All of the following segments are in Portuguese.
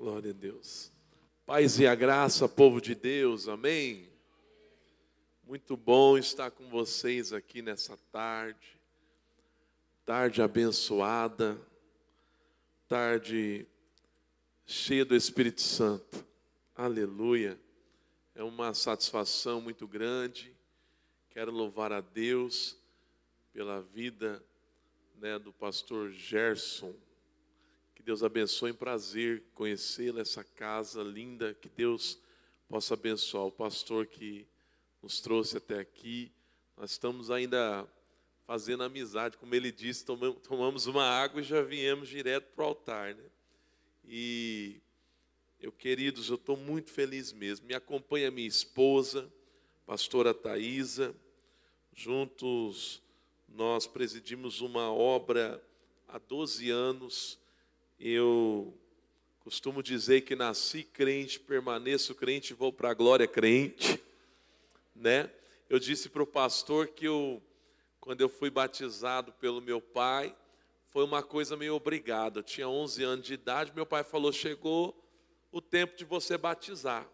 Glória a Deus. Paz e a graça, povo de Deus, amém? Muito bom estar com vocês aqui nessa tarde, tarde abençoada, tarde cheia do Espírito Santo, aleluia. É uma satisfação muito grande, quero louvar a Deus pela vida né, do pastor Gerson que Deus abençoe, em prazer conhecê-la, essa casa linda. Que Deus possa abençoar o pastor que nos trouxe até aqui. Nós estamos ainda fazendo amizade, como ele disse, tomamos uma água e já viemos direto para o altar. Né? E eu, queridos, eu estou muito feliz mesmo. Me acompanha minha esposa, pastora Thaisa. Juntos nós presidimos uma obra há 12 anos eu costumo dizer que nasci crente, permaneço crente vou para a glória crente, né? Eu disse para o pastor que eu, quando eu fui batizado pelo meu pai, foi uma coisa meio obrigada. Eu tinha 11 anos de idade, meu pai falou: chegou o tempo de você batizar.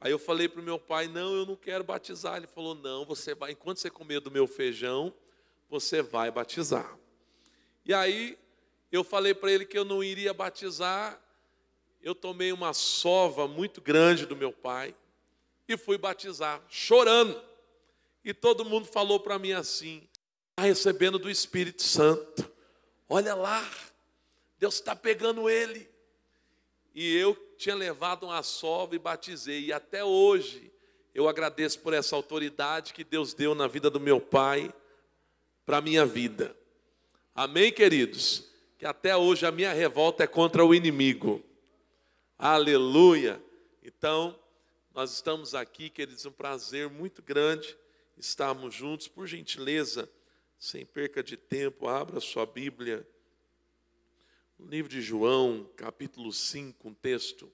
Aí eu falei para o meu pai: não, eu não quero batizar. Ele falou: não, você vai, enquanto você comer do meu feijão, você vai batizar. E aí eu falei para ele que eu não iria batizar. Eu tomei uma sova muito grande do meu pai e fui batizar, chorando. E todo mundo falou para mim assim: está recebendo do Espírito Santo. Olha lá, Deus está pegando ele. E eu tinha levado uma sova e batizei. E até hoje eu agradeço por essa autoridade que Deus deu na vida do meu pai, para a minha vida. Amém, queridos? Que até hoje a minha revolta é contra o inimigo. Aleluia! Então, nós estamos aqui, queridos, um prazer muito grande estarmos juntos. Por gentileza, sem perca de tempo, abra sua Bíblia. No livro de João, capítulo 5, um texto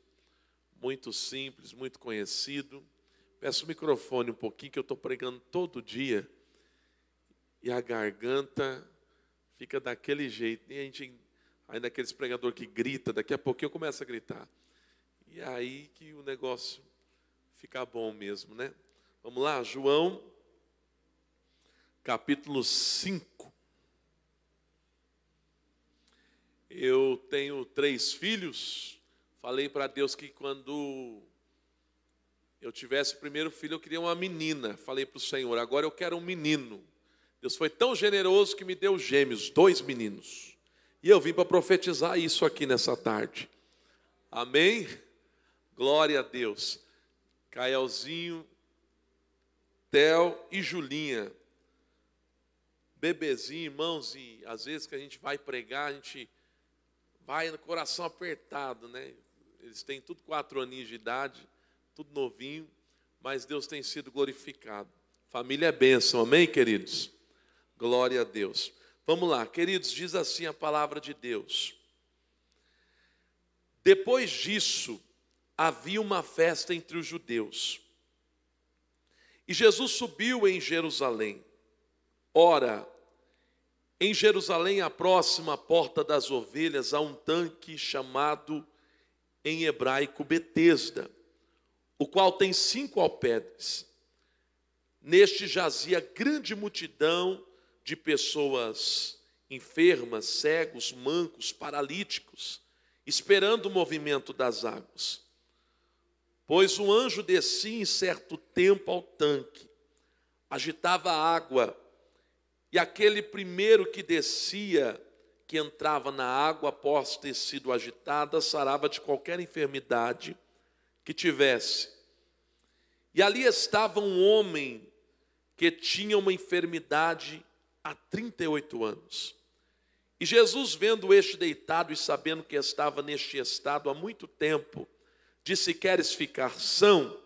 muito simples, muito conhecido. Peço o microfone um pouquinho, que eu estou pregando todo dia. E a garganta fica daquele jeito. E a gente, ainda aqueles pregador que grita, daqui a pouquinho começa a gritar. E é aí que o negócio fica bom mesmo, né? Vamos lá, João, capítulo 5. Eu tenho três filhos. Falei para Deus que quando eu tivesse o primeiro filho, eu queria uma menina. Falei para o Senhor, agora eu quero um menino. Deus foi tão generoso que me deu gêmeos, dois meninos. E eu vim para profetizar isso aqui nessa tarde. Amém? Glória a Deus. Caelzinho, Tel e Julinha. Bebezinho, irmãos, e às vezes que a gente vai pregar, a gente vai no coração apertado, né? Eles têm tudo quatro aninhos de idade, tudo novinho, mas Deus tem sido glorificado. Família é bênção, amém, queridos? Glória a Deus. Vamos lá, queridos, diz assim a palavra de Deus. Depois disso, havia uma festa entre os judeus. E Jesus subiu em Jerusalém. Ora, em Jerusalém, a próxima porta das ovelhas, há um tanque chamado em hebraico Betesda, o qual tem cinco alpedres. Neste jazia grande multidão de pessoas enfermas, cegos, mancos, paralíticos, esperando o movimento das águas. Pois o anjo descia em certo tempo ao tanque, agitava a água, e aquele primeiro que descia, que entrava na água após ter sido agitada, sarava de qualquer enfermidade que tivesse. E ali estava um homem que tinha uma enfermidade há 38 anos. E Jesus, vendo este deitado e sabendo que estava neste estado há muito tempo, disse: Queres ficar são?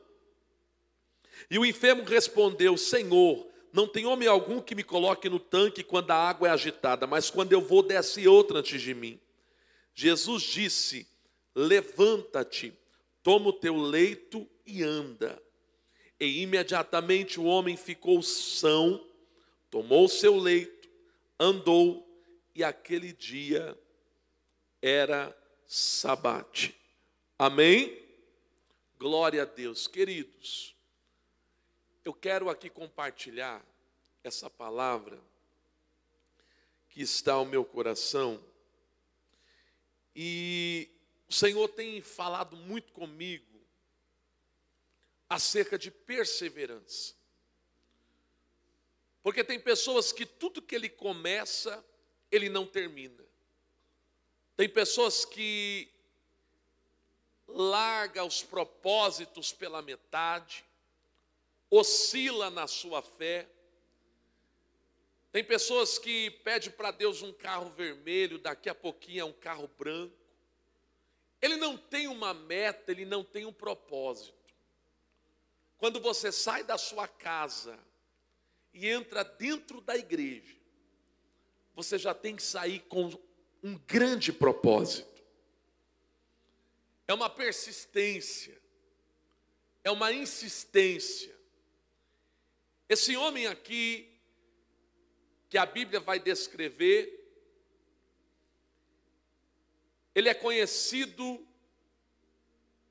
E o enfermo respondeu: Senhor, não tem homem algum que me coloque no tanque quando a água é agitada, mas quando eu vou, desce outra antes de mim. Jesus disse: Levanta-te, toma o teu leito e anda. E imediatamente o homem ficou são tomou seu leito, andou, e aquele dia era sabate. Amém? Glória a Deus. Queridos, eu quero aqui compartilhar essa palavra que está ao meu coração. E o Senhor tem falado muito comigo acerca de perseverança. Porque tem pessoas que tudo que ele começa, ele não termina. Tem pessoas que larga os propósitos pela metade, oscila na sua fé. Tem pessoas que pedem para Deus um carro vermelho, daqui a pouquinho é um carro branco. Ele não tem uma meta, ele não tem um propósito. Quando você sai da sua casa e entra dentro da igreja, você já tem que sair com um grande propósito é uma persistência, é uma insistência. Esse homem aqui, que a Bíblia vai descrever, ele é conhecido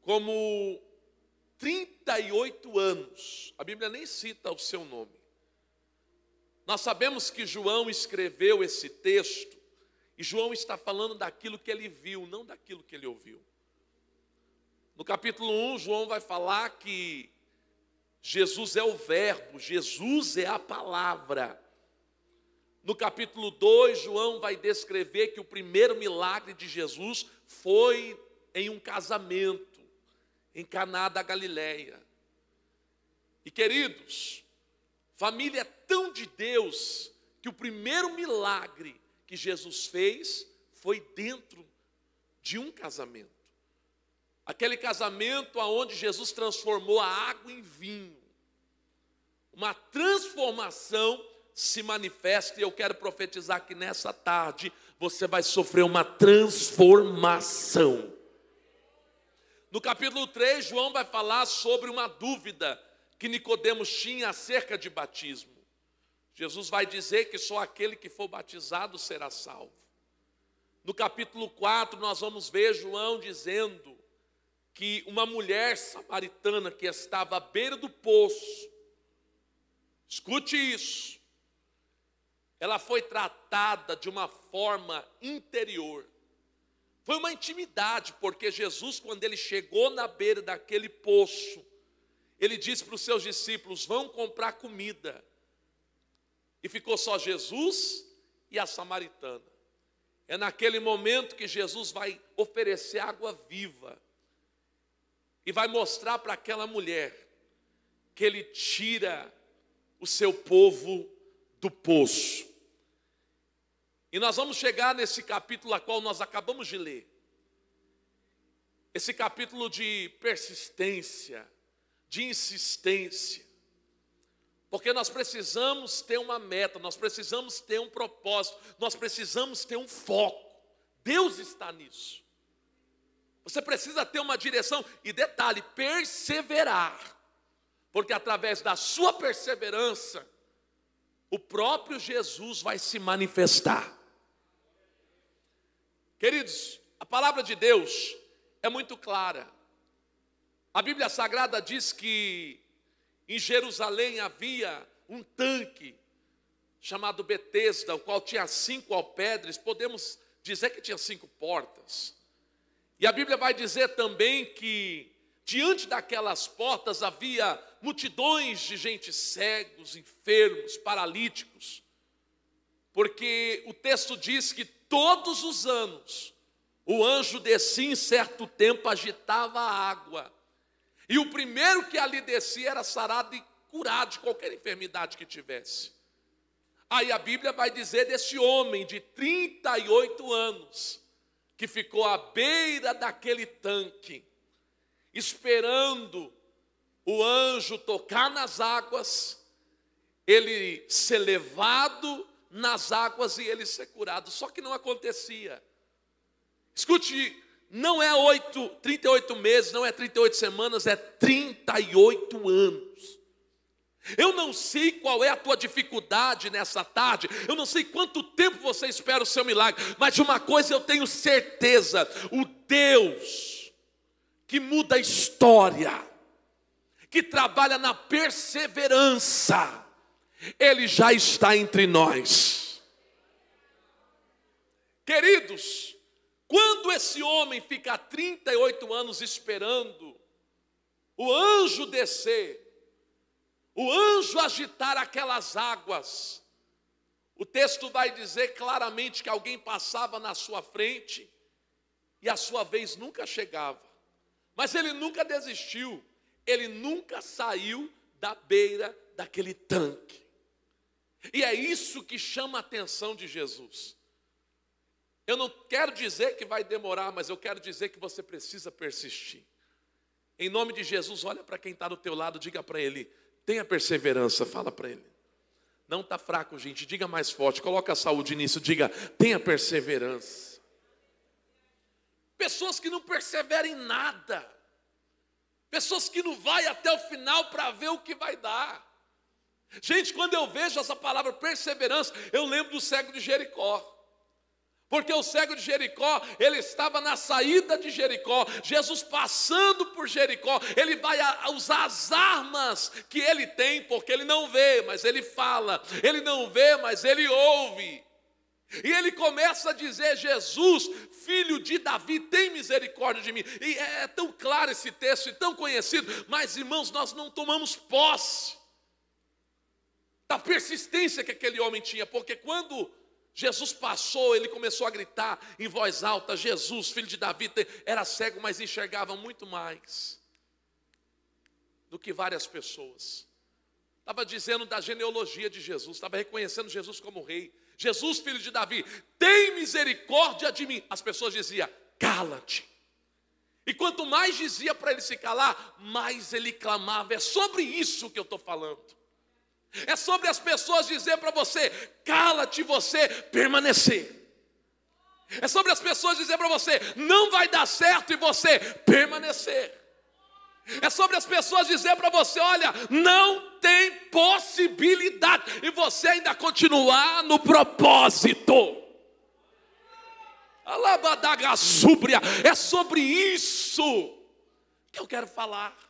como 38 anos. A Bíblia nem cita o seu nome. Nós sabemos que João escreveu esse texto, e João está falando daquilo que ele viu, não daquilo que ele ouviu. No capítulo 1, João vai falar que Jesus é o Verbo, Jesus é a palavra. No capítulo 2, João vai descrever que o primeiro milagre de Jesus foi em um casamento, em Caná da Galileia. E queridos, família é tão de Deus que o primeiro milagre que Jesus fez foi dentro de um casamento. Aquele casamento aonde Jesus transformou a água em vinho. Uma transformação se manifesta e eu quero profetizar que nessa tarde você vai sofrer uma transformação. No capítulo 3, João vai falar sobre uma dúvida que Nicodemos tinha acerca de batismo. Jesus vai dizer que só aquele que for batizado será salvo. No capítulo 4, nós vamos ver João dizendo que uma mulher samaritana que estava à beira do poço, escute isso, ela foi tratada de uma forma interior. Foi uma intimidade, porque Jesus, quando ele chegou na beira daquele poço, ele disse para os seus discípulos: vão comprar comida. E ficou só Jesus e a samaritana. É naquele momento que Jesus vai oferecer água viva e vai mostrar para aquela mulher que ele tira o seu povo do poço. E nós vamos chegar nesse capítulo a qual nós acabamos de ler. Esse capítulo de persistência, de insistência. Porque nós precisamos ter uma meta, nós precisamos ter um propósito, nós precisamos ter um foco. Deus está nisso. Você precisa ter uma direção e detalhe, perseverar. Porque através da sua perseverança, o próprio Jesus vai se manifestar. Queridos, a palavra de Deus é muito clara. A Bíblia Sagrada diz que em Jerusalém havia um tanque chamado Betesda, o qual tinha cinco alpedres, podemos dizer que tinha cinco portas. E a Bíblia vai dizer também que diante daquelas portas havia multidões de gente cegos, enfermos, paralíticos. Porque o texto diz que todos os anos o anjo descia em certo tempo, agitava a água. E o primeiro que ali descia era sarado e curado de qualquer enfermidade que tivesse. Aí a Bíblia vai dizer desse homem de 38 anos, que ficou à beira daquele tanque, esperando o anjo tocar nas águas, ele ser levado nas águas e ele ser curado. Só que não acontecia. Escute, não é 8, 38 meses, não é 38 semanas, é 38 anos. Eu não sei qual é a tua dificuldade nessa tarde, eu não sei quanto tempo você espera o seu milagre, mas de uma coisa eu tenho certeza: o Deus que muda a história, que trabalha na perseverança, ele já está entre nós. Queridos, quando esse homem fica 38 anos esperando o anjo descer, o anjo agitar aquelas águas, o texto vai dizer claramente que alguém passava na sua frente e a sua vez nunca chegava. Mas ele nunca desistiu, ele nunca saiu da beira daquele tanque. E é isso que chama a atenção de Jesus. Eu não quero dizer que vai demorar, mas eu quero dizer que você precisa persistir. Em nome de Jesus, olha para quem está do teu lado, diga para ele, tenha perseverança, fala para ele. Não está fraco, gente, diga mais forte, coloca a saúde nisso, diga, tenha perseverança. Pessoas que não perseveram em nada, pessoas que não vai até o final para ver o que vai dar. Gente, quando eu vejo essa palavra perseverança, eu lembro do cego de Jericó. Porque o cego de Jericó, ele estava na saída de Jericó, Jesus passando por Jericó, ele vai usar as armas que ele tem, porque ele não vê, mas ele fala, ele não vê, mas ele ouve. E ele começa a dizer: Jesus, filho de Davi, tem misericórdia de mim. E é, é tão claro esse texto e tão conhecido, mas irmãos, nós não tomamos posse da persistência que aquele homem tinha, porque quando Jesus passou, ele começou a gritar em voz alta: Jesus, filho de Davi, era cego, mas enxergava muito mais do que várias pessoas. Estava dizendo da genealogia de Jesus, estava reconhecendo Jesus como rei. Jesus, filho de Davi, tem misericórdia de mim. As pessoas diziam: cala-te. E quanto mais dizia para ele se calar, mais ele clamava. É sobre isso que eu estou falando. É sobre as pessoas dizer para você: cala-te, você permanecer. É sobre as pessoas dizer para você: não vai dar certo e você permanecer. É sobre as pessoas dizer para você: olha, não tem possibilidade, e você ainda continuar no propósito. Alabadaga súbria, é sobre isso que eu quero falar.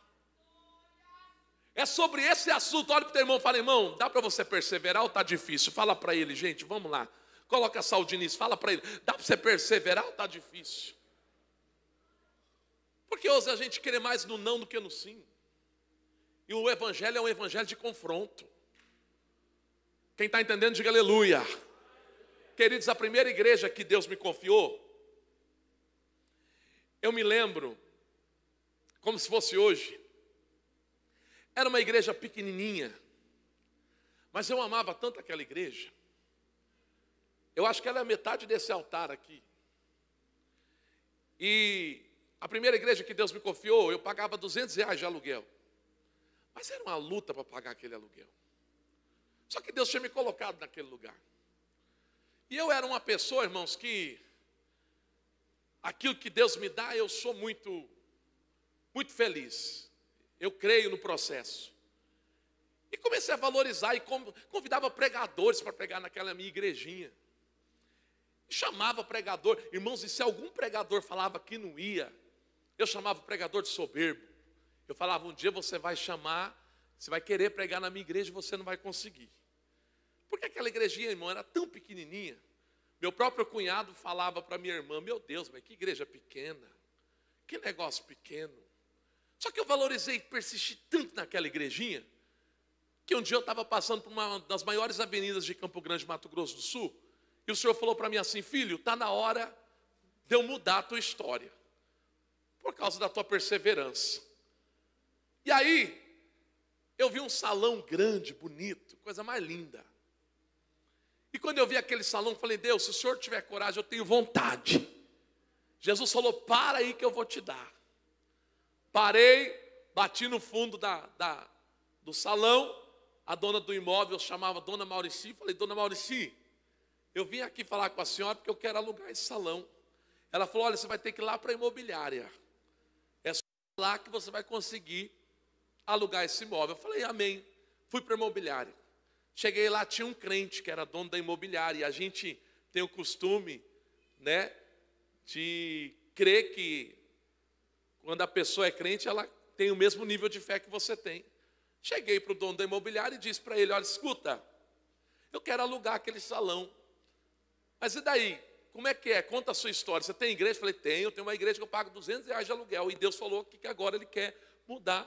É sobre esse assunto. Olha para o teu irmão e fala, irmão, dá para você perseverar ou está difícil? Fala para ele, gente, vamos lá. Coloca saúde nisso, fala para ele, dá para você perseverar ou está difícil? Porque hoje a gente quer mais no não do que no sim. E o evangelho é um evangelho de confronto. Quem está entendendo, diga aleluia. Queridos, a primeira igreja que Deus me confiou, eu me lembro, como se fosse hoje, era uma igreja pequenininha, mas eu amava tanto aquela igreja. Eu acho que ela é a metade desse altar aqui. E a primeira igreja que Deus me confiou, eu pagava 200 reais de aluguel. Mas era uma luta para pagar aquele aluguel. Só que Deus tinha me colocado naquele lugar. E eu era uma pessoa, irmãos, que aquilo que Deus me dá, eu sou muito, muito feliz. Eu creio no processo. E comecei a valorizar e convidava pregadores para pregar naquela minha igrejinha. Chamava pregador. Irmãos, e se algum pregador falava que não ia, eu chamava o pregador de soberbo. Eu falava, um dia você vai chamar, você vai querer pregar na minha igreja e você não vai conseguir. Porque aquela igrejinha, irmão, era tão pequenininha. Meu próprio cunhado falava para minha irmã, meu Deus, mas que igreja pequena. Que negócio pequeno. Só que eu valorizei, persisti tanto naquela igrejinha, que um dia eu estava passando por uma das maiores avenidas de Campo Grande, Mato Grosso do Sul, e o senhor falou para mim assim: filho, está na hora de eu mudar a tua história, por causa da tua perseverança. E aí, eu vi um salão grande, bonito, coisa mais linda. E quando eu vi aquele salão, falei: Deus, se o senhor tiver coragem, eu tenho vontade. Jesus falou: para aí que eu vou te dar. Parei, bati no fundo da, da, do salão. A dona do imóvel chamava Dona Maurici. Falei, Dona Maurici, eu vim aqui falar com a senhora porque eu quero alugar esse salão. Ela falou: Olha, você vai ter que ir lá para a imobiliária. É só lá que você vai conseguir alugar esse imóvel. Eu falei: Amém. Fui para a imobiliária. Cheguei lá, tinha um crente que era dono da imobiliária. E a gente tem o costume, né, de crer que Quando a pessoa é crente, ela tem o mesmo nível de fé que você tem. Cheguei para o dono da imobiliária e disse para ele: Olha, escuta, eu quero alugar aquele salão. Mas e daí? Como é que é? Conta a sua história. Você tem igreja? Eu falei: Tenho, tenho uma igreja que eu pago 200 reais de aluguel. E Deus falou que agora Ele quer mudar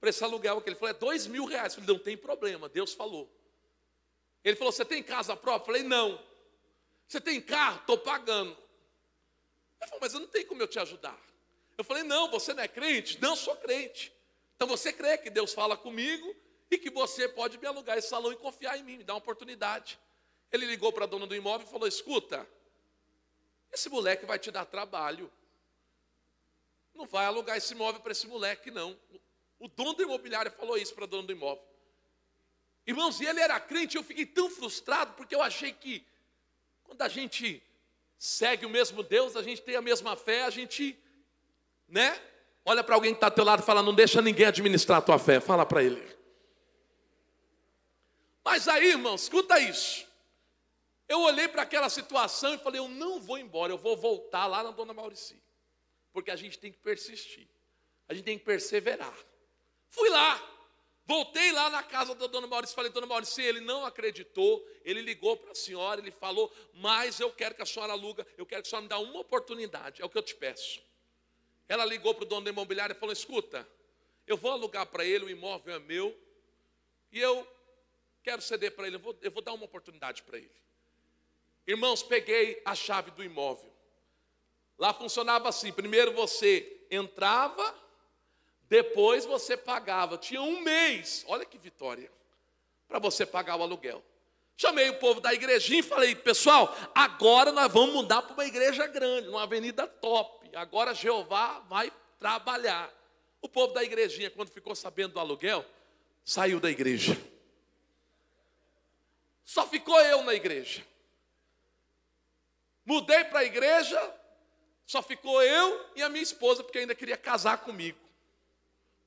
para esse aluguel aqui. Ele falou: É dois mil reais. Eu falei: Não tem problema, Deus falou. Ele falou: Você tem casa própria? Eu falei: Não. Você tem carro? Estou pagando. Ele falou: Mas eu não tenho como eu te ajudar. Eu falei: Não, você não é crente? Não sou crente. Então você crê que Deus fala comigo e que você pode me alugar esse salão e confiar em mim, me dar uma oportunidade. Ele ligou para a dona do imóvel e falou: Escuta, esse moleque vai te dar trabalho. Não vai alugar esse imóvel para esse moleque, não. O dono do imobiliário falou isso para a dona do imóvel. Irmãos, e ele era crente, eu fiquei tão frustrado, porque eu achei que quando a gente segue o mesmo Deus, a gente tem a mesma fé, a gente, né? Olha para alguém que está ao teu lado e fala: não deixa ninguém administrar a tua fé. Fala para ele. Mas aí, irmão, escuta isso. Eu olhei para aquela situação e falei: eu não vou embora, eu vou voltar lá na dona Maurici. Porque a gente tem que persistir, a gente tem que perseverar. Fui lá, voltei lá na casa da dona Maurici, falei: dona Maurici, ele não acreditou, ele ligou para a senhora, ele falou: mas eu quero que a senhora aluga, eu quero que a senhora me dê uma oportunidade, é o que eu te peço. Ela ligou para o dono da imobiliária e falou: Escuta, eu vou alugar para ele, o imóvel é meu, e eu quero ceder para ele, eu vou, eu vou dar uma oportunidade para ele. Irmãos, peguei a chave do imóvel. Lá funcionava assim: primeiro você entrava, depois você pagava. Tinha um mês, olha que vitória, para você pagar o aluguel. Chamei o povo da igrejinha e falei, pessoal, agora nós vamos mudar para uma igreja grande, numa avenida top agora Jeová vai trabalhar. O povo da igrejinha, quando ficou sabendo do aluguel, saiu da igreja. Só ficou eu na igreja. Mudei para a igreja, só ficou eu e a minha esposa, porque ainda queria casar comigo.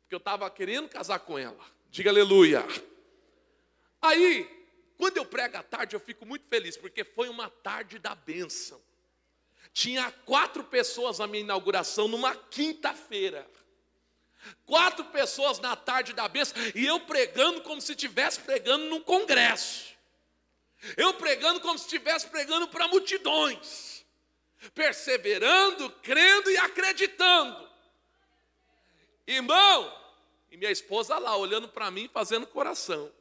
Porque eu estava querendo casar com ela. Diga aleluia. Aí, quando eu prego à tarde, eu fico muito feliz, porque foi uma tarde da bênção. Tinha quatro pessoas na minha inauguração numa quinta-feira. Quatro pessoas na tarde da bênção e eu pregando como se estivesse pregando num congresso. Eu pregando como se estivesse pregando para multidões. Perseverando, crendo e acreditando. Irmão, e minha esposa lá olhando para mim fazendo coração.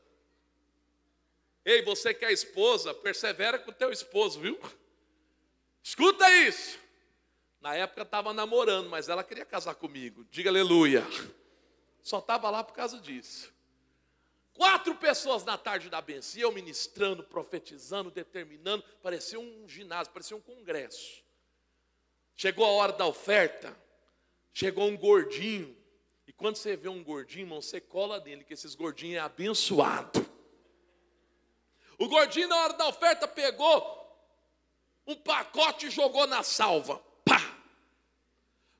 Ei, você que é esposa, persevera com o teu esposo, viu? Escuta isso. Na época estava namorando, mas ela queria casar comigo. Diga aleluia. Só estava lá por causa disso. Quatro pessoas na tarde da benção, eu ministrando, profetizando, determinando, parecia um ginásio, parecia um congresso. Chegou a hora da oferta, chegou um gordinho, e quando você vê um gordinho, irmão, você cola nele, que esses gordinhos é abençoado. O gordinho, na hora da oferta, pegou um pacote e jogou na salva. Pá!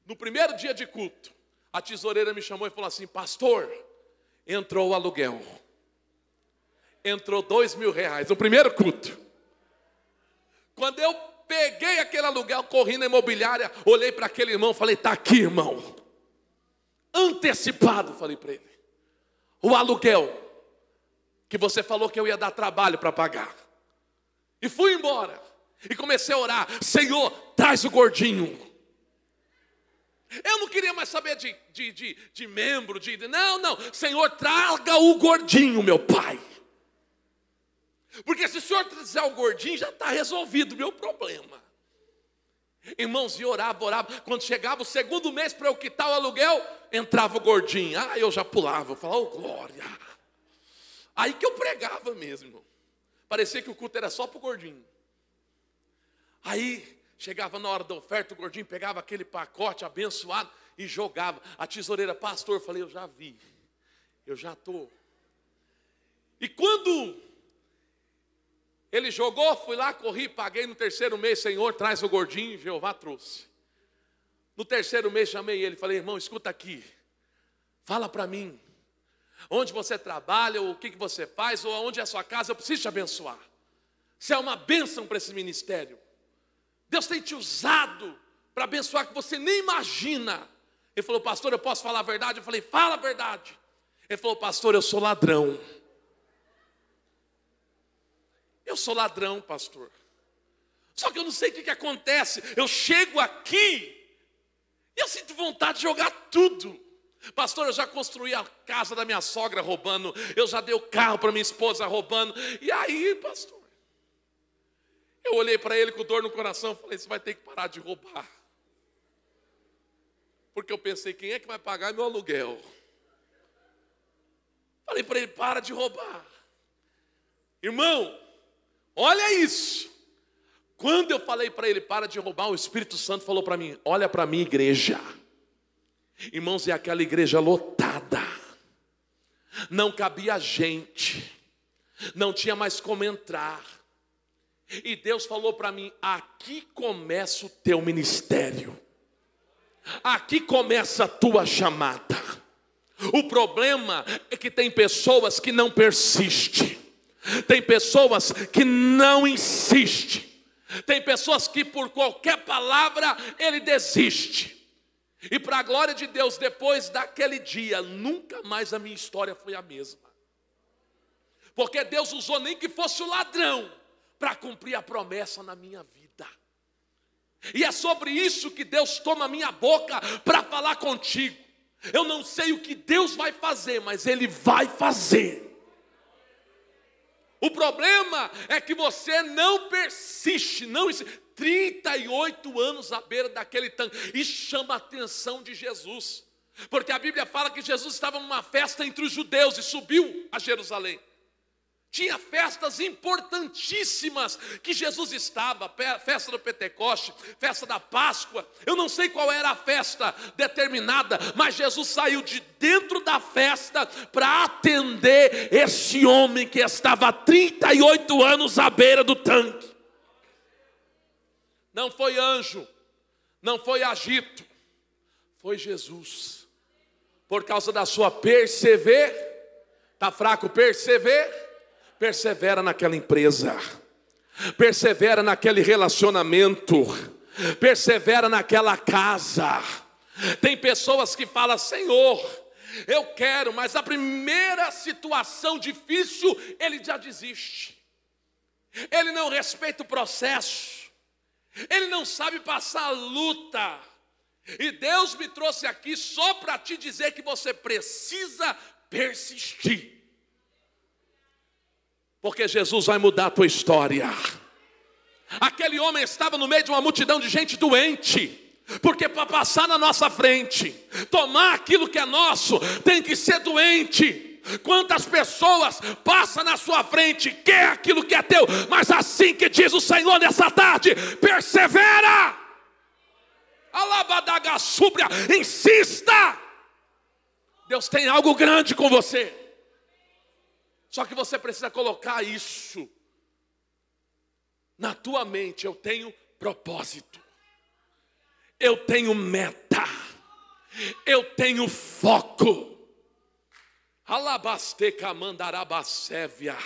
No primeiro dia de culto, a tesoureira me chamou e falou assim: Pastor, entrou o aluguel. Entrou dois mil reais no primeiro culto. Quando eu peguei aquele aluguel, corri na imobiliária, olhei para aquele irmão, falei: Está aqui, irmão. Antecipado, falei para ele. O aluguel que você falou que eu ia dar trabalho para pagar. E fui embora. E comecei a orar: Senhor, traz o gordinho. Eu não queria mais saber de, de, de, de membro, de. Não, não. Senhor, traga o gordinho, meu pai. Porque se o senhor trazer o gordinho, já está resolvido o meu problema. Irmãos, e orava, orava. Quando chegava o segundo mês para eu quitar o aluguel, entrava o gordinho. Ah, eu já pulava, eu falava, oh glória. Aí que eu pregava mesmo, irmão. Parecia que o culto era só para o gordinho. Aí chegava na hora da oferta, o gordinho pegava aquele pacote abençoado e jogava. A tesoureira, pastor, eu falei, eu já vi, eu já estou. E quando ele jogou, fui lá, corri, paguei no terceiro mês, Senhor, traz o gordinho, Jeová trouxe. No terceiro mês chamei ele, falei, irmão, escuta aqui, fala para mim, onde você trabalha, ou o que, você faz, ou onde é a sua casa, eu preciso te abençoar. Você é uma bênção para esse ministério. Deus tem te usado para abençoar que você nem imagina. Ele falou, pastor, eu posso falar a verdade? Eu falei, fala a verdade. Ele falou, pastor, eu sou ladrão. Eu sou ladrão, pastor. Só que eu não sei o que, que acontece. Eu chego aqui e eu sinto vontade de jogar tudo. Pastor, eu já construí a casa da minha sogra roubando, eu já dei o carro para minha esposa roubando. E aí, pastor? Eu olhei para ele com dor no coração e falei: Você vai ter que parar de roubar. Porque eu pensei: Quem é que vai pagar meu aluguel? Falei para ele: Para de roubar. Irmão, olha isso. Quando eu falei para ele: Para de roubar, o Espírito Santo falou para mim: Olha para mim, igreja. Irmãos, e aquela igreja lotada, não cabia gente, não tinha mais como entrar. E Deus falou para mim: aqui começa o teu ministério, aqui começa a tua chamada. O problema é que tem pessoas que não persistem, tem pessoas que não insistem, tem pessoas que por qualquer palavra ele desiste. E para a glória de Deus, depois daquele dia, nunca mais a minha história foi a mesma. Porque Deus usou nem que fosse o ladrão para cumprir a promessa na minha vida. E é sobre isso que Deus toma a minha boca para falar contigo. Eu não sei o que Deus vai fazer, mas Ele vai fazer. O problema é que você não persiste, não 38 anos à beira daquele tanque. E chama a atenção de Jesus. Porque a Bíblia fala que Jesus estava numa festa entre os judeus e subiu a Jerusalém. Tinha festas importantíssimas que Jesus estava, festa do Pentecoste, festa da Páscoa. Eu não sei qual era a festa determinada, mas Jesus saiu de dentro da festa para atender esse homem que estava há 38 anos à beira do tanque não foi anjo, não foi agito, foi Jesus. Por causa da sua persever, está fraco, persever, persevera naquela empresa, persevera naquele relacionamento, persevera naquela casa. Tem pessoas que falam, Senhor, eu quero, mas a primeira situação difícil, ele já desiste. Ele não respeita o processo. Ele não sabe passar luta. E Deus me trouxe aqui só para te dizer que você precisa persistir. Porque Jesus vai mudar a tua história. Aquele homem estava no meio de uma multidão de gente doente. Porque para passar na nossa frente, tomar aquilo que é nosso, tem que ser doente. Quantas pessoas passam na sua frente, quer aquilo que é teu, mas assim que diz o Senhor nessa tarde, persevera. Alabadaga súbria, insista. Deus tem algo grande com você. Só que você precisa colocar isso na tua mente. Eu tenho propósito. Eu tenho meta. Eu tenho foco. Alabasteca mandarabacévia.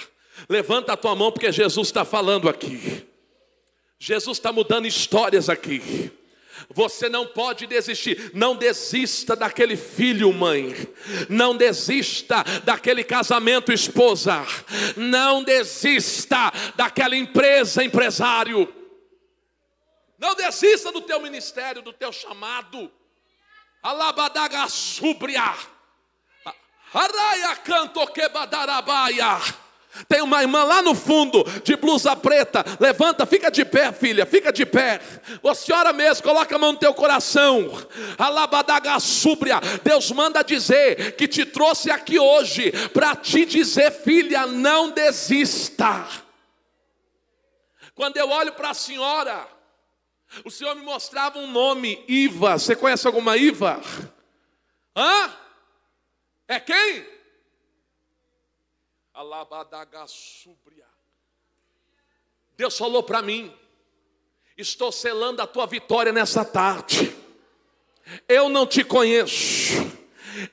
Levanta a tua mão porque Jesus está falando aqui. Jesus está mudando histórias aqui. Você não pode desistir. Não desista daquele filho, mãe. Não desista daquele casamento, esposa. Não desista daquela empresa, empresário. Não desista do teu ministério, do teu chamado. Alabadaga súbria. Araia canto quebadarabaia. Tem uma irmã lá no fundo, de blusa preta. Levanta, fica de pé, filha, fica de pé. Você ora mesmo, coloca a mão no teu coração. Alabadaga súbria. Deus manda dizer que te trouxe aqui hoje para te dizer, filha, não desista. Quando eu olho para a senhora, o Senhor me mostrava um nome, Iva. Você conhece alguma Iva? Hã? É quem? Alabadagasúbria. Deus falou para mim: estou selando a tua vitória nessa tarde. Eu não te conheço,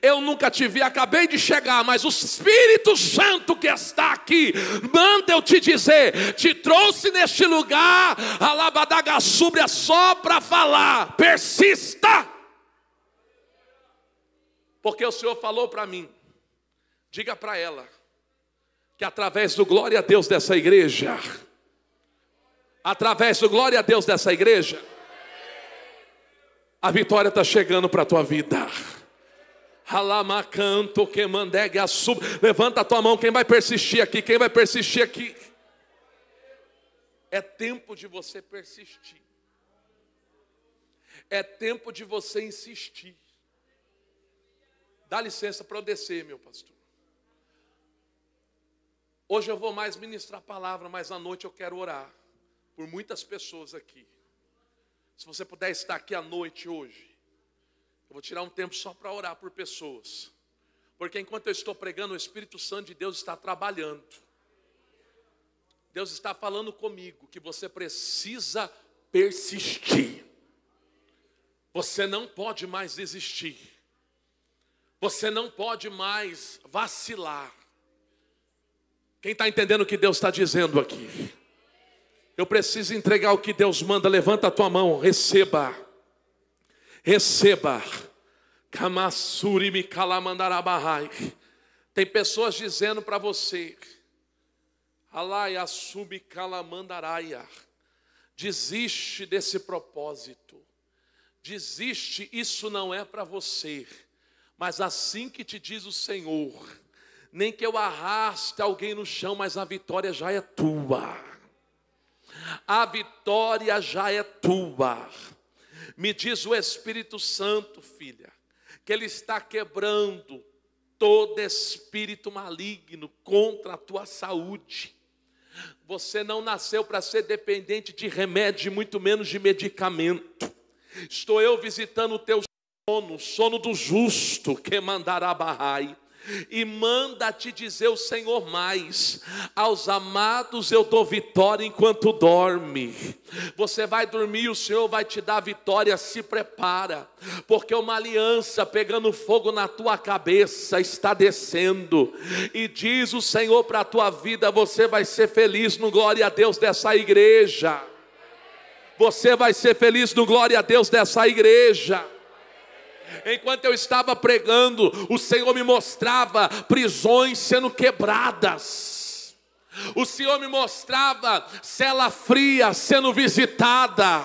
eu nunca te vi, acabei de chegar, mas o Espírito Santo que está aqui, manda eu te dizer, te trouxe neste lugar, Alabadagasúbria, só para falar, persista. Porque o Senhor falou para mim, diga para ela, que através do glória a Deus dessa igreja, através do glória a Deus dessa igreja, a vitória está chegando para a tua vida. Halamacanto que mandegue a sub. Levanta a tua mão, quem vai persistir aqui? Quem vai persistir aqui? É tempo de você persistir. É tempo de você insistir. Dá licença para eu descer, meu pastor. Hoje eu vou mais ministrar a palavra, mas à noite eu quero orar por muitas pessoas aqui. Se você puder estar aqui à noite hoje, eu vou tirar um tempo só para orar por pessoas. Porque enquanto eu estou pregando, o Espírito Santo de Deus está trabalhando. Deus está falando comigo que você precisa persistir. Você não pode mais desistir. Você não pode mais vacilar. Quem está entendendo o que Deus está dizendo aqui? Eu preciso entregar o que Deus manda. Levanta a tua mão, receba. Receba. Kamassuri me calamandarabahai. Tem pessoas dizendo para você, Alai calamandaraia. Desiste desse propósito. Desiste, isso não é para você. Mas assim que te diz o Senhor, nem que eu arraste alguém no chão, mas a vitória já é tua. A vitória já é tua. Me diz o Espírito Santo, filha, que Ele está quebrando todo espírito maligno contra a tua saúde. Você não nasceu para ser dependente de remédio, muito menos de medicamento. Estou eu visitando o teu sono, sono do justo, que mandará barrai e manda te dizer o Senhor mais: aos amados eu dou vitória enquanto dorme. Você vai dormir, o Senhor vai te dar vitória, se prepara, porque uma aliança pegando fogo na tua cabeça está descendo, e diz o Senhor para a tua vida: você vai ser feliz no glória a Deus dessa igreja. Você vai ser feliz no glória a Deus dessa igreja. Enquanto eu estava pregando, o Senhor me mostrava prisões sendo quebradas. O Senhor me mostrava cela fria sendo visitada.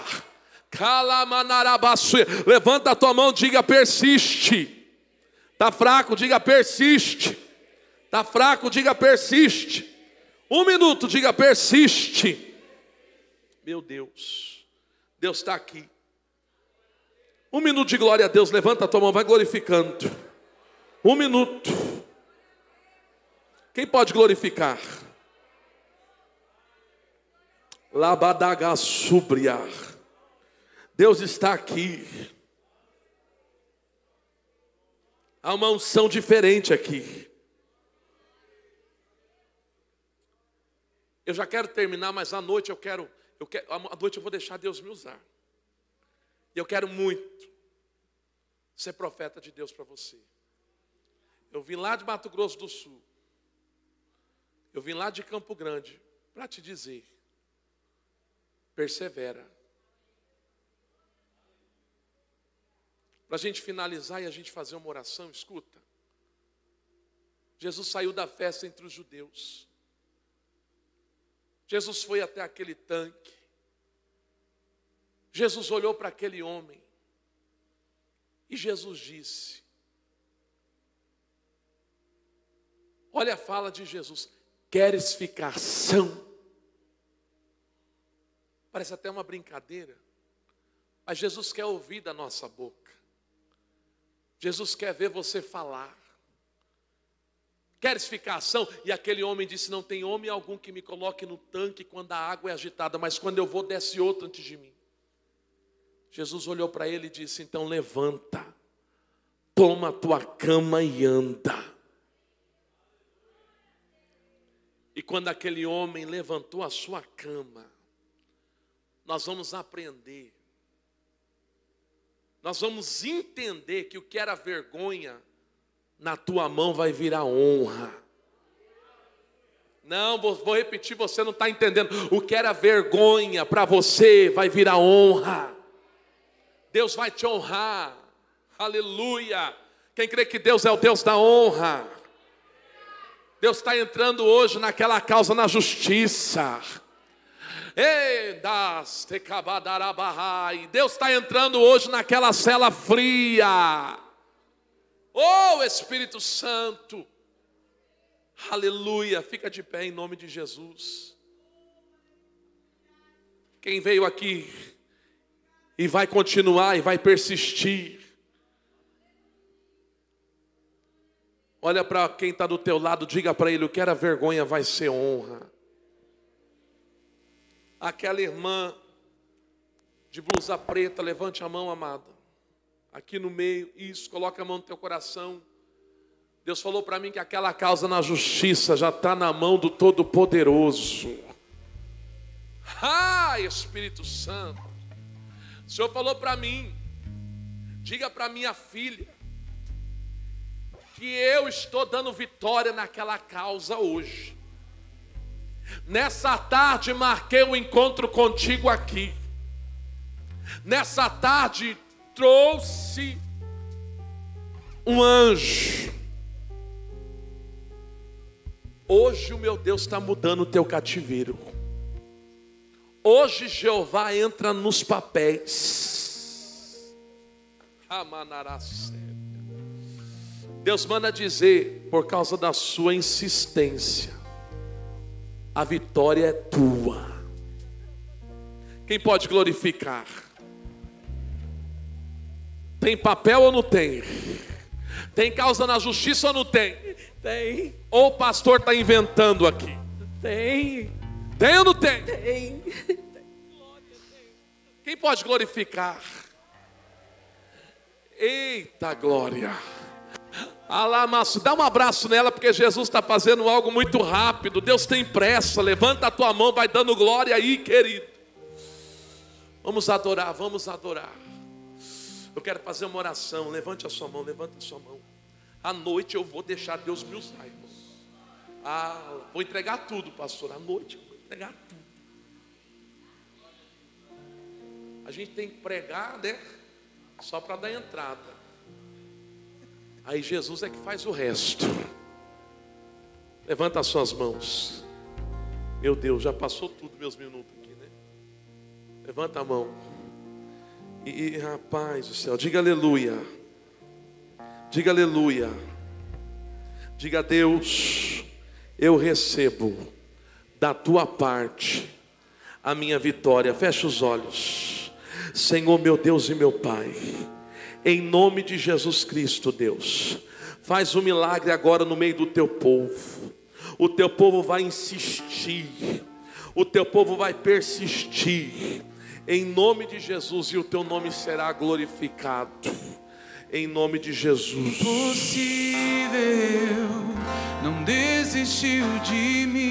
Levanta a tua mão, diga persiste. Tá fraco, diga persiste. Tá fraco, diga persiste. Um minuto, diga persiste. Meu Deus, Deus está aqui. Um minuto de glória a Deus, levanta a tua mão, vai glorificando. Um minuto. Quem pode glorificar? Labadaga subriar. Deus está aqui. Há uma unção diferente aqui. Eu já quero terminar, mas à noite eu quero, eu quero, à noite eu vou deixar Deus me usar. E eu quero muito ser profeta de Deus para você. Eu vim lá de Mato Grosso do Sul. Eu vim lá de Campo Grande para te dizer: persevera. Para a gente finalizar e a gente fazer uma oração, escuta. Jesus saiu da festa entre os judeus. Jesus foi até aquele tanque. Jesus olhou para aquele homem e Jesus disse: Olha a fala de Jesus: Queres ficar são? Parece até uma brincadeira, mas Jesus quer ouvir da nossa boca. Jesus quer ver você falar. Queres ficar são? E aquele homem disse: Não tem homem algum que me coloque no tanque quando a água é agitada, mas quando eu vou, desce outro antes de mim. Jesus olhou para ele e disse: Então levanta, toma a tua cama e anda. E quando aquele homem levantou a sua cama, nós vamos aprender, nós vamos entender que o que era vergonha, na tua mão vai virar honra. Não, vou repetir, você não está entendendo. O que era vergonha para você vai virar honra. Deus vai te honrar. Aleluia. Quem crê que Deus é o Deus da honra? Deus está entrando hoje naquela causa na justiça. Deus está entrando hoje naquela cela fria. Oh Espírito Santo. Aleluia. Fica de pé em nome de Jesus. Quem veio aqui e vai continuar e vai persistir. Olha para quem está do teu lado, diga para ele: o que era vergonha vai ser honra. Aquela irmã de blusa preta, levante a mão, amada. Aqui no meio, isso, coloca a mão no teu coração. Deus falou para mim que aquela causa na justiça já está na mão do Todo-Poderoso. Ah, Espírito Santo. O Senhor falou para mim, diga para minha filha, que eu estou dando vitória naquela causa hoje. Nessa tarde marquei um encontro contigo aqui. Nessa tarde trouxe um anjo. Hoje o meu Deus está mudando o teu cativeiro. Hoje Jeová entra nos papéis. Deus manda dizer, por causa da sua insistência, a vitória é tua. Quem pode glorificar? Tem papel ou não tem? Tem causa na justiça ou não tem? Tem. Ou o pastor está inventando aqui? Tem. Tem ou não tem? Tem. Quem pode glorificar? Eita glória! Alamaço, dá um abraço nela, porque Jesus está fazendo algo muito rápido. Deus tem pressa. Levanta a tua mão, vai dando glória aí, querido. Vamos adorar, vamos adorar. Eu quero fazer uma oração. Levante a sua mão, levante a sua mão. À noite eu vou deixar Deus me usar, irmão. Ah, vou entregar tudo, pastor. À noite eu entregar tudo. A gente tem que pregar, né? Só para dar entrada. Aí Jesus é que faz o resto. Levanta as suas mãos. Meu Deus, já passou tudo meus minutos aqui, né? Levanta a mão. E, rapaz do céu, diga aleluia. Diga aleluia. Diga a Deus, eu recebo da tua parte a minha vitória. Feche os olhos. Senhor, meu Deus e meu Pai em nome de Jesus Cristo, Deus. Faz um milagre agora no meio do teu povo. O teu povo vai insistir. O teu povo vai persistir. Em nome de Jesus e o teu nome será glorificado. Em nome de Jesus. Impossível, não desistiu de mim.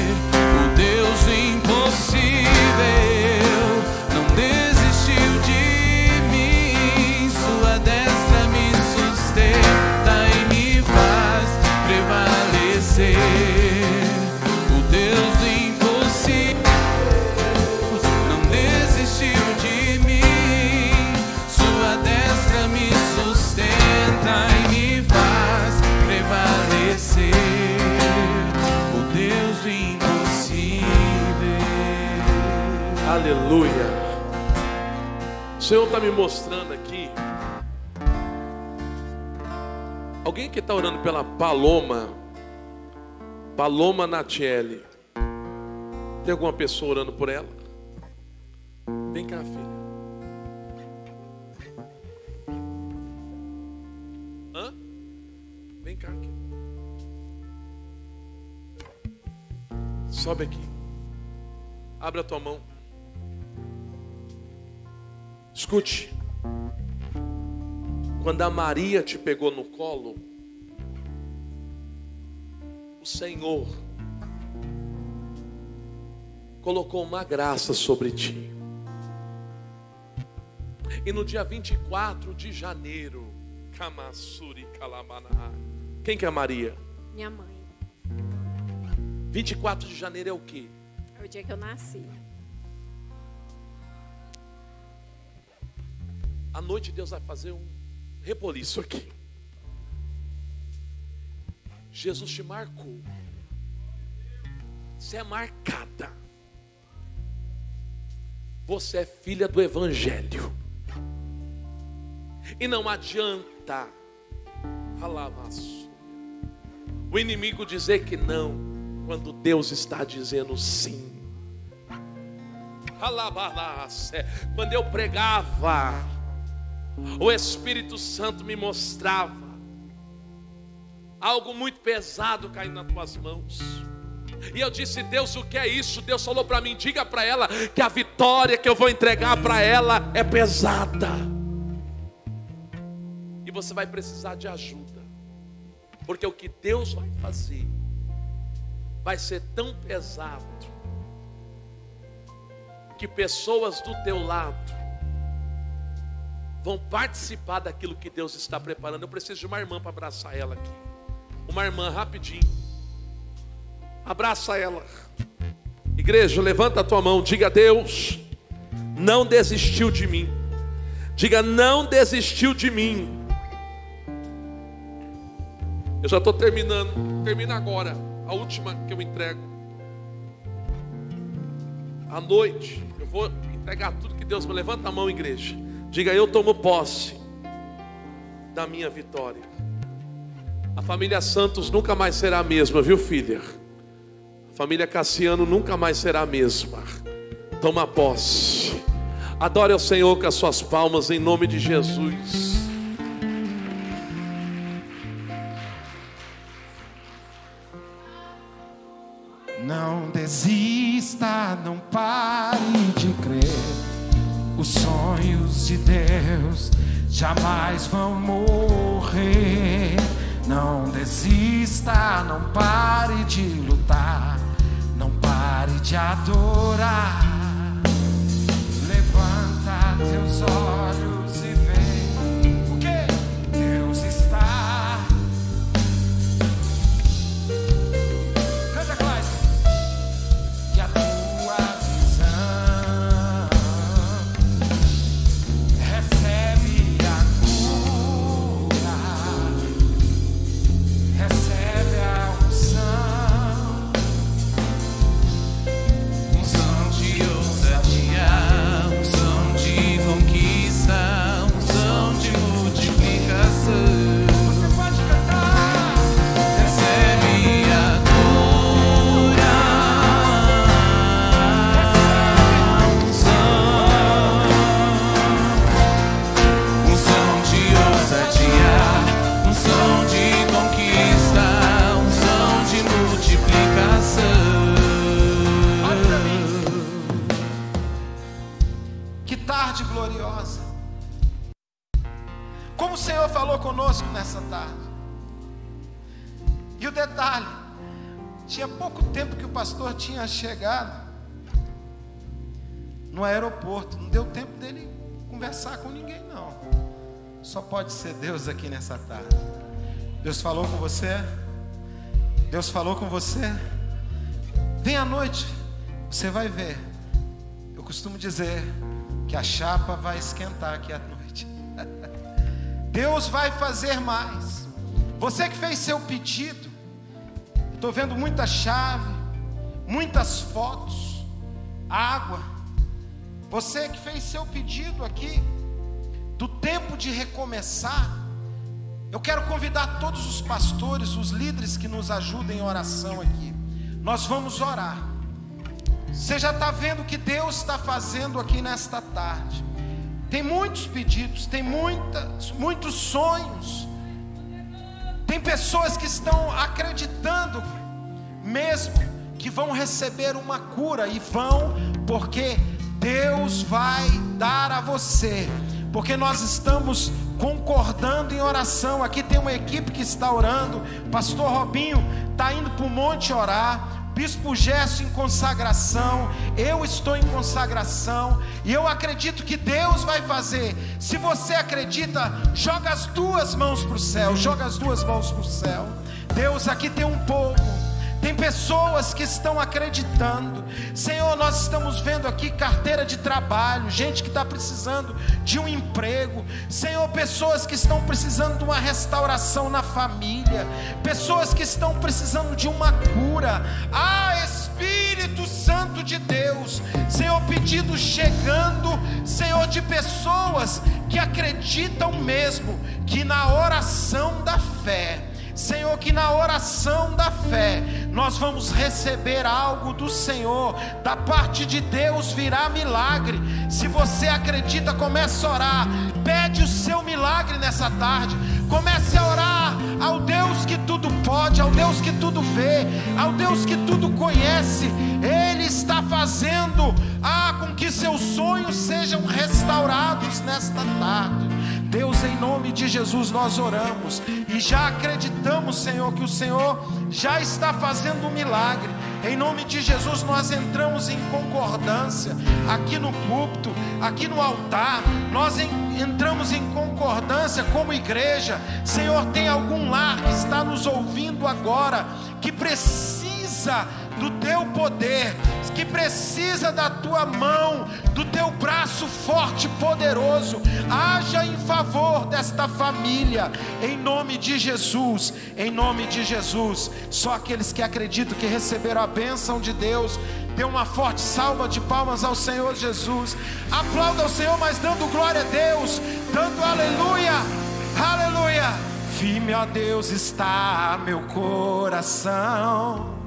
Aleluia. O Senhor está me mostrando aqui. Alguém que está orando pela Paloma, Paloma Natiele. Tem alguma pessoa orando por ela? Vem cá, filha. Hã? Vem cá. Aqui. Sobe aqui. Abre a tua mão. Escute. Quando a Maria te pegou no colo, o Senhor colocou uma graça sobre ti. E no dia 24 de janeiro, Kamassuri Kalamana. Quem que é Maria? Minha mãe. 24 de janeiro é o quê? É o dia que eu nasci. À noite Deus vai fazer um reboliço aqui. Jesus te marcou. Você é marcada. Você é filha do Evangelho. E não adianta o inimigo dizer que não, quando Deus está dizendo sim. Quando eu pregava, o Espírito Santo me mostrava algo muito pesado caindo nas tuas mãos. E eu disse: Deus, o que é isso? Deus falou para mim: diga para ela que a vitória que eu vou entregar para ela é pesada. E você vai precisar de ajuda, porque o que Deus vai fazer vai ser tão pesado que pessoas do teu lado vão participar daquilo que Deus está preparando. Eu preciso de uma irmã para abraçar ela aqui. Uma irmã, rapidinho. Abraça ela. Igreja, levanta a tua mão, diga a Deus, não desistiu de mim. Diga, não desistiu de mim. Eu já estou terminando. Termina agora. A última que eu entrego. À noite, eu vou entregar tudo que Deus me levanta a mão, igreja. Diga, eu tomo posse da minha vitória. A família Santos nunca mais será a mesma, viu, filha? A família Cassiano nunca mais será a mesma. Toma posse. Adore ao Senhor com as suas palmas em nome de Jesus. Não desista, não pare de crer. Os sonhos de Deus jamais vão morrer. Não desista, não pare de lutar, não pare de adorar. Levanta teus olhos ser Deus aqui nessa tarde. Deus falou com você? Deus falou com você? Vem à noite, você vai ver. Eu costumo dizer que a chapa vai esquentar aqui à noite. Deus vai fazer mais. Você que fez seu pedido, estou vendo muita chave, muitas fotos, água. Você que fez seu pedido aqui, do tempo de recomeçar, eu quero convidar todos os pastores, os líderes que nos ajudem em oração aqui. Nós vamos orar. Você já está vendo o que Deus está fazendo aqui nesta tarde. Tem muitos pedidos, tem muitas, muitos sonhos. Tem pessoas que estão acreditando mesmo que vão receber uma cura e vão, porque Deus vai dar a você. Porque nós estamos concordando em oração. Aqui tem uma equipe que está orando. Pastor Robinho está indo para o monte orar. Bispo Gesso em consagração, eu estou em consagração, e eu acredito que Deus vai fazer. Se você acredita, joga as duas mãos para o céu, joga as duas mãos para o céu. Deus, aqui tem um povo tem pessoas que estão acreditando. Senhor, nós estamos vendo aqui carteira de trabalho, gente que está precisando de um emprego. Senhor, pessoas que estão precisando de uma restauração na família. Pessoas que estão precisando de uma cura. Ah, Espírito Santo de Deus. Senhor, pedido chegando, Senhor, de pessoas que acreditam mesmo que na oração da fé Senhor, que na oração da fé nós vamos receber algo do Senhor, da parte de Deus virá milagre. Se você acredita, comece a orar, pede o seu milagre nessa tarde. Comece a orar ao Deus que tudo pode, ao Deus que tudo vê, ao Deus que tudo conhece. Ele está fazendo ah, com que seus sonhos sejam restaurados nesta tarde. Deus, em nome de Jesus, nós oramos e já acreditamos, Senhor, que o Senhor já está fazendo um milagre. Em nome de Jesus, nós entramos em concordância aqui no púlpito, aqui no altar. Nós entramos em concordância como igreja. Senhor, tem algum lar que está nos ouvindo agora que precisa do teu poder, que precisa da tua mão, do teu braço forte e poderoso. Haja em favor desta família, em nome de Jesus, em nome de Jesus. Só aqueles que acreditam que receberam a bênção de Deus, dê uma forte salva de palmas ao Senhor Jesus. Aplauda o Senhor, mas dando glória a Deus, dando aleluia, aleluia. Firme, ó Deus, está meu coração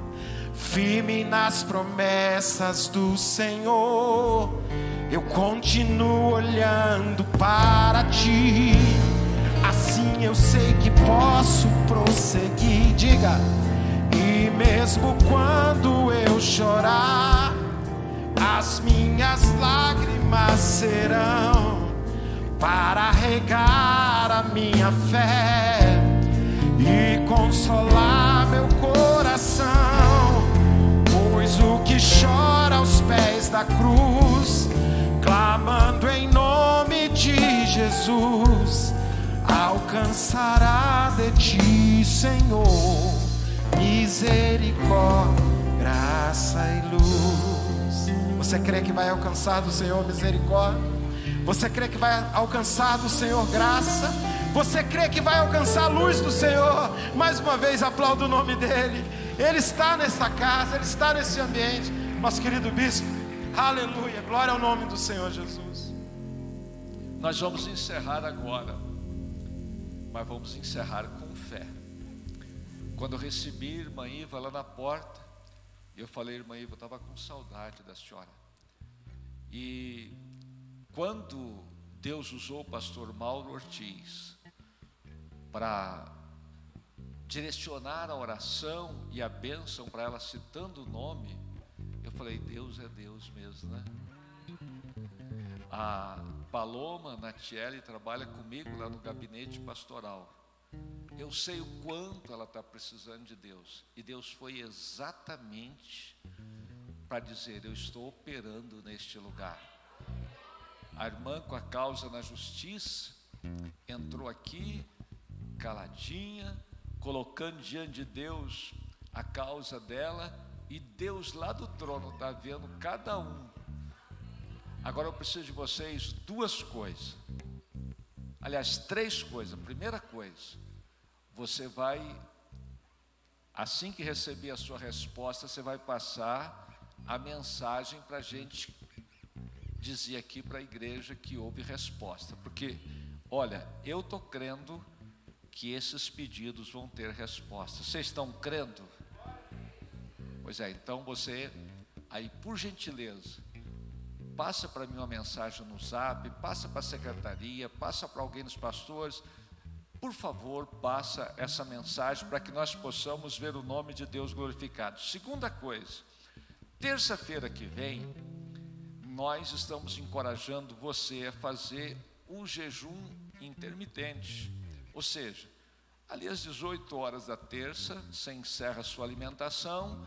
firme nas promessas do Senhor. Eu continuo olhando para ti. Assim eu sei que posso prosseguir. Diga, e mesmo quando eu chorar, as minhas lágrimas serão para regar a minha fé e consolar meu coração da cruz, clamando em nome de Jesus, alcançará de ti, Senhor, misericórdia, graça e luz. Você crê que vai alcançar do Senhor misericórdia? Você crê que vai alcançar do Senhor graça? Você crê que vai alcançar a luz do Senhor? Mais uma vez, aplauda o nome dEle. Ele está nessa casa, Ele está nesse ambiente. Nosso querido bispo, aleluia, glória ao nome do Senhor Jesus. Nós vamos encerrar agora, mas vamos encerrar com fé. Quando eu recebi a irmã Iva lá na porta, eu falei, irmã Iva, eu estava com saudade da senhora. E quando Deus usou o pastor Mauro Ortiz para direcionar a oração e a bênção para ela citando o nome, eu falei, Deus é Deus mesmo, né? A Paloma Natiele trabalha comigo lá no gabinete pastoral. Eu sei o quanto ela está precisando de Deus. E Deus foi exatamente para dizer: Eu estou operando neste lugar. A irmã com a causa na justiça entrou aqui, caladinha, colocando diante de Deus a causa dela, e Deus lá do trono está vendo cada um. Agora eu preciso de vocês duas coisas. Aliás, três coisas. Primeira coisa, você vai, assim que receber a sua resposta, você vai passar a mensagem para a gente dizer aqui para a igreja que houve resposta. Porque, olha, eu estou crendo que esses pedidos vão ter resposta. Vocês estão crendo? Pois é, então você, aí por gentileza, passa para mim uma mensagem no zap, passa para a secretaria, passa para alguém dos pastores. Por favor, passa essa mensagem para que nós possamos ver o nome de Deus glorificado. Segunda coisa, terça-feira que vem, nós estamos encorajando você a fazer o jejum intermitente. Ou seja, ali às 18 horas da terça, você encerra a sua alimentação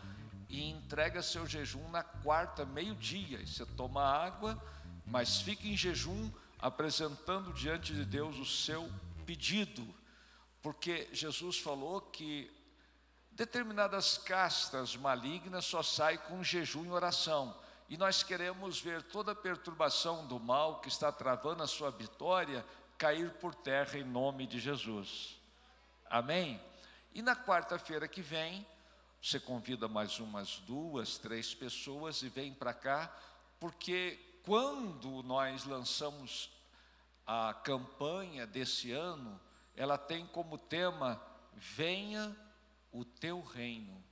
e entrega seu jejum na quarta, meio-dia. E você toma água, mas fica em jejum, apresentando diante de Deus o seu pedido. Porque Jesus falou que determinadas castas malignas só saem com jejum e oração. E nós queremos ver toda a perturbação do mal que está travando a sua vitória cair por terra em nome de Jesus. Amém? E na quarta-feira que vem, você convida mais umas duas, três pessoas e vem para cá, porque quando nós lançamos a campanha desse ano, ela tem como tema: Venha o teu reino.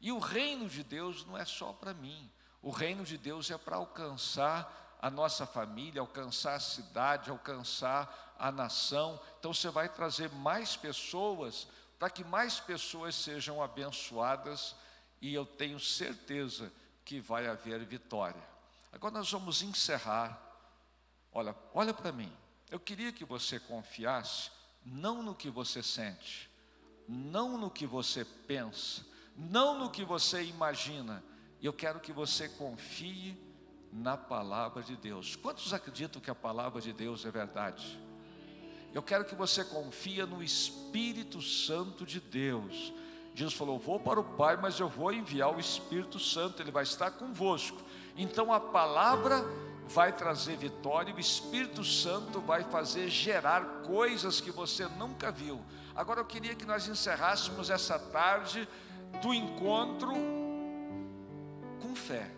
E o reino de Deus não é só para mim, o reino de Deus é para alcançar a nossa família, alcançar a cidade, alcançar a nação. Então você vai trazer mais pessoas para que mais pessoas sejam abençoadas e eu tenho certeza que vai haver vitória. Agora nós vamos encerrar. Olha, olha para mim. Eu queria que você confiasse não no que você sente, não no que você pensa, não no que você imagina. Eu quero que você confie na palavra de Deus. Quantos acreditam que a palavra de Deus é verdade? Eu quero que você confie no Espírito Santo de Deus. Jesus falou: Vou para o Pai, mas eu vou enviar o Espírito Santo, ele vai estar convosco. Então a palavra vai trazer vitória, o Espírito Santo vai fazer gerar coisas que você nunca viu. Agora eu queria que nós encerrássemos essa tarde do encontro com fé.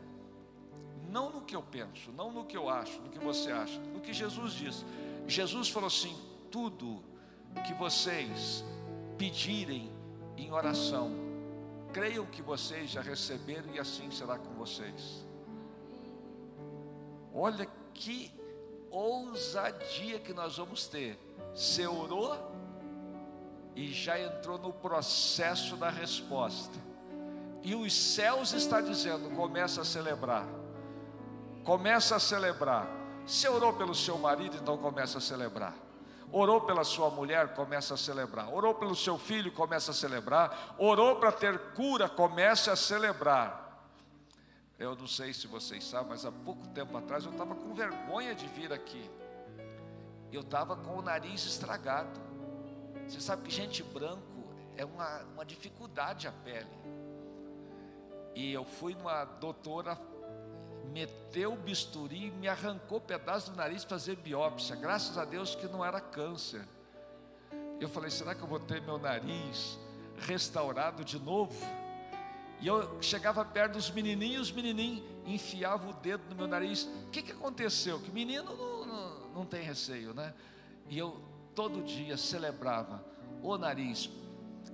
Não no que eu penso, não no que eu acho, no que você acha, no que Jesus diz. Jesus falou assim: tudo que vocês pedirem em oração, creiam que vocês já receberam e assim será com vocês. Olha que ousadia que nós vamos ter. Você orou e já entrou no processo da resposta. E os céus está dizendo: começa a celebrar. Começa a celebrar. Se orou pelo seu marido, então começa a celebrar. Orou pela sua mulher, começa a celebrar. Orou pelo seu filho, começa a celebrar. Orou para ter cura, começa a celebrar. Eu não sei se vocês sabem, mas há pouco tempo atrás eu estava com vergonha de vir aqui. Eu estava com o nariz estragado. Você sabe que gente branco é uma, uma dificuldade a pele. E eu fui numa doutora, meteu o bisturi me arrancou pedaço do nariz fazer biópsia. Graças a Deus que não era câncer. Eu falei, será que eu vou ter meu nariz restaurado de novo? E eu chegava perto dos menininhos, os menininhos enfiavam o dedo no meu nariz. O que, que aconteceu? Que menino não, não, não tem receio, né? E eu todo dia celebrava: Ô nariz,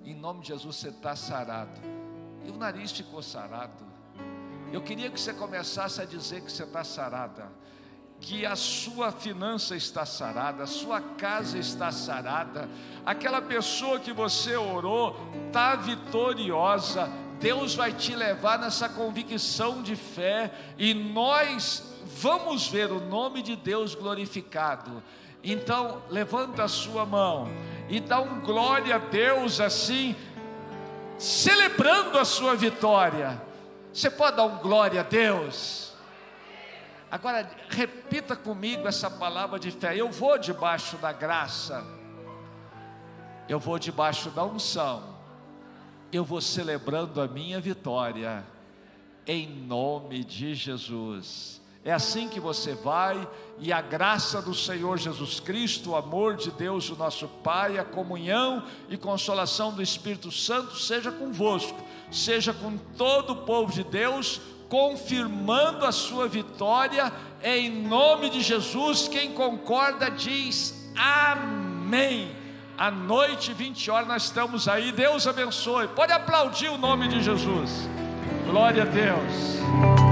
em nome de Jesus você está sarado. E o nariz ficou sarado. Eu queria que você começasse a dizer que você está sarada, que a sua finança está sarada, a sua casa está sarada, aquela pessoa que você orou está vitoriosa Deus vai te levar nessa convicção de fé e nós vamos ver o nome de Deus glorificado. Então, levanta a sua mão e dá um glória a Deus assim, celebrando a sua vitória. Você pode dar um glória a Deus? Agora, repita comigo essa palavra de fé. Eu vou debaixo da graça, eu vou debaixo da unção eu vou celebrando a minha vitória, em nome de Jesus. É assim que você vai, e a graça do Senhor Jesus Cristo, o amor de Deus, o nosso Pai, a comunhão e consolação do Espírito Santo seja convosco, seja com todo o povo de Deus, confirmando a sua vitória, em nome de Jesus. Quem concorda diz amém à noite, 20 horas, nós estamos aí. Deus abençoe. Pode aplaudir o nome de Jesus. Glória a Deus.